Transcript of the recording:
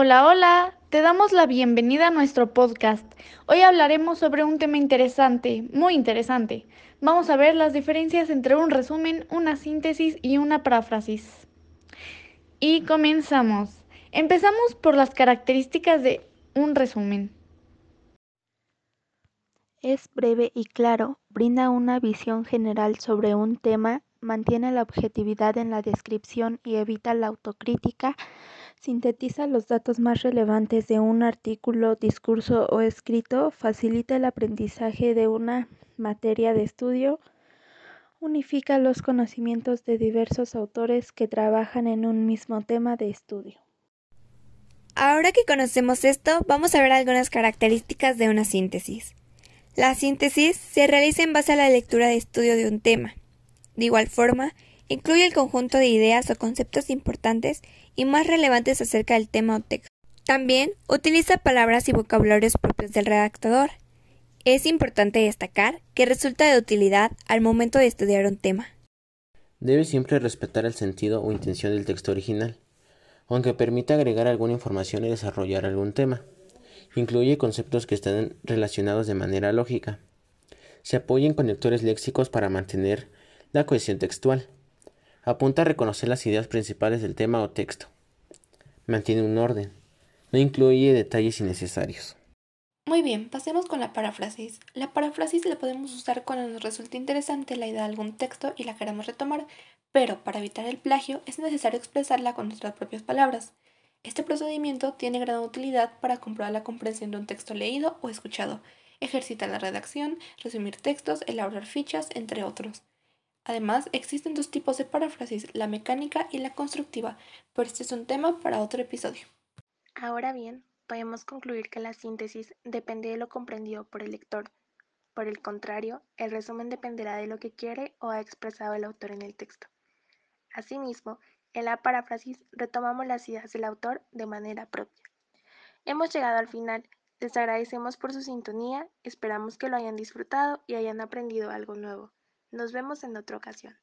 Hola, hola, te damos la bienvenida a nuestro podcast. Hoy hablaremos sobre un tema interesante, muy interesante. Vamos a ver las diferencias entre un resumen, una síntesis y una paráfrasis. Y comenzamos. Empezamos por las características de un resumen. Es breve y claro, brinda una visión general sobre un tema, mantiene la objetividad en la descripción y evita la autocrítica, sintetiza los datos más relevantes de un artículo, discurso o escrito, facilita el aprendizaje de una materia de estudio, unifica los conocimientos de diversos autores que trabajan en un mismo tema de estudio. Ahora que conocemos esto, vamos a ver algunas características de una síntesis. La síntesis se realiza en base a la lectura de estudio de un tema. De igual forma, incluye el conjunto de ideas o conceptos importantes y más relevantes acerca del tema o texto. También utiliza palabras y vocabularios propios del redactador. Es importante destacar que resulta de utilidad al momento de estudiar un tema. Debe siempre respetar el sentido o intención del texto original, aunque permita agregar alguna información y desarrollar algún tema. Incluye conceptos que están relacionados de manera lógica. Se apoya en conectores léxicos para mantener la cohesión textual. Apunta a reconocer las ideas principales del tema o texto. Mantiene un orden. No incluye detalles innecesarios. Muy bien, pasemos con la paráfrasis. La paráfrasis la podemos usar cuando nos resulta interesante la idea de algún texto y la queremos retomar, pero para evitar el plagio es necesario expresarla con nuestras propias palabras. Este procedimiento tiene gran utilidad para comprobar la comprensión de un texto leído o escuchado, ejercitar la redacción, resumir textos, elaborar fichas, entre otros. Además, existen dos tipos de paráfrasis, la mecánica y la constructiva, pero este es un tema para otro episodio. Ahora bien, podemos concluir que la síntesis depende de lo comprendido por el lector. Por el contrario, el resumen dependerá de lo que quiere o ha expresado el autor en el texto. Asimismo, en la paráfrasis retomamos las ideas del autor de manera propia. Hemos llegado al final. Les agradecemos por su sintonía, esperamos que lo hayan disfrutado y hayan aprendido algo nuevo. Nos vemos en otra ocasión.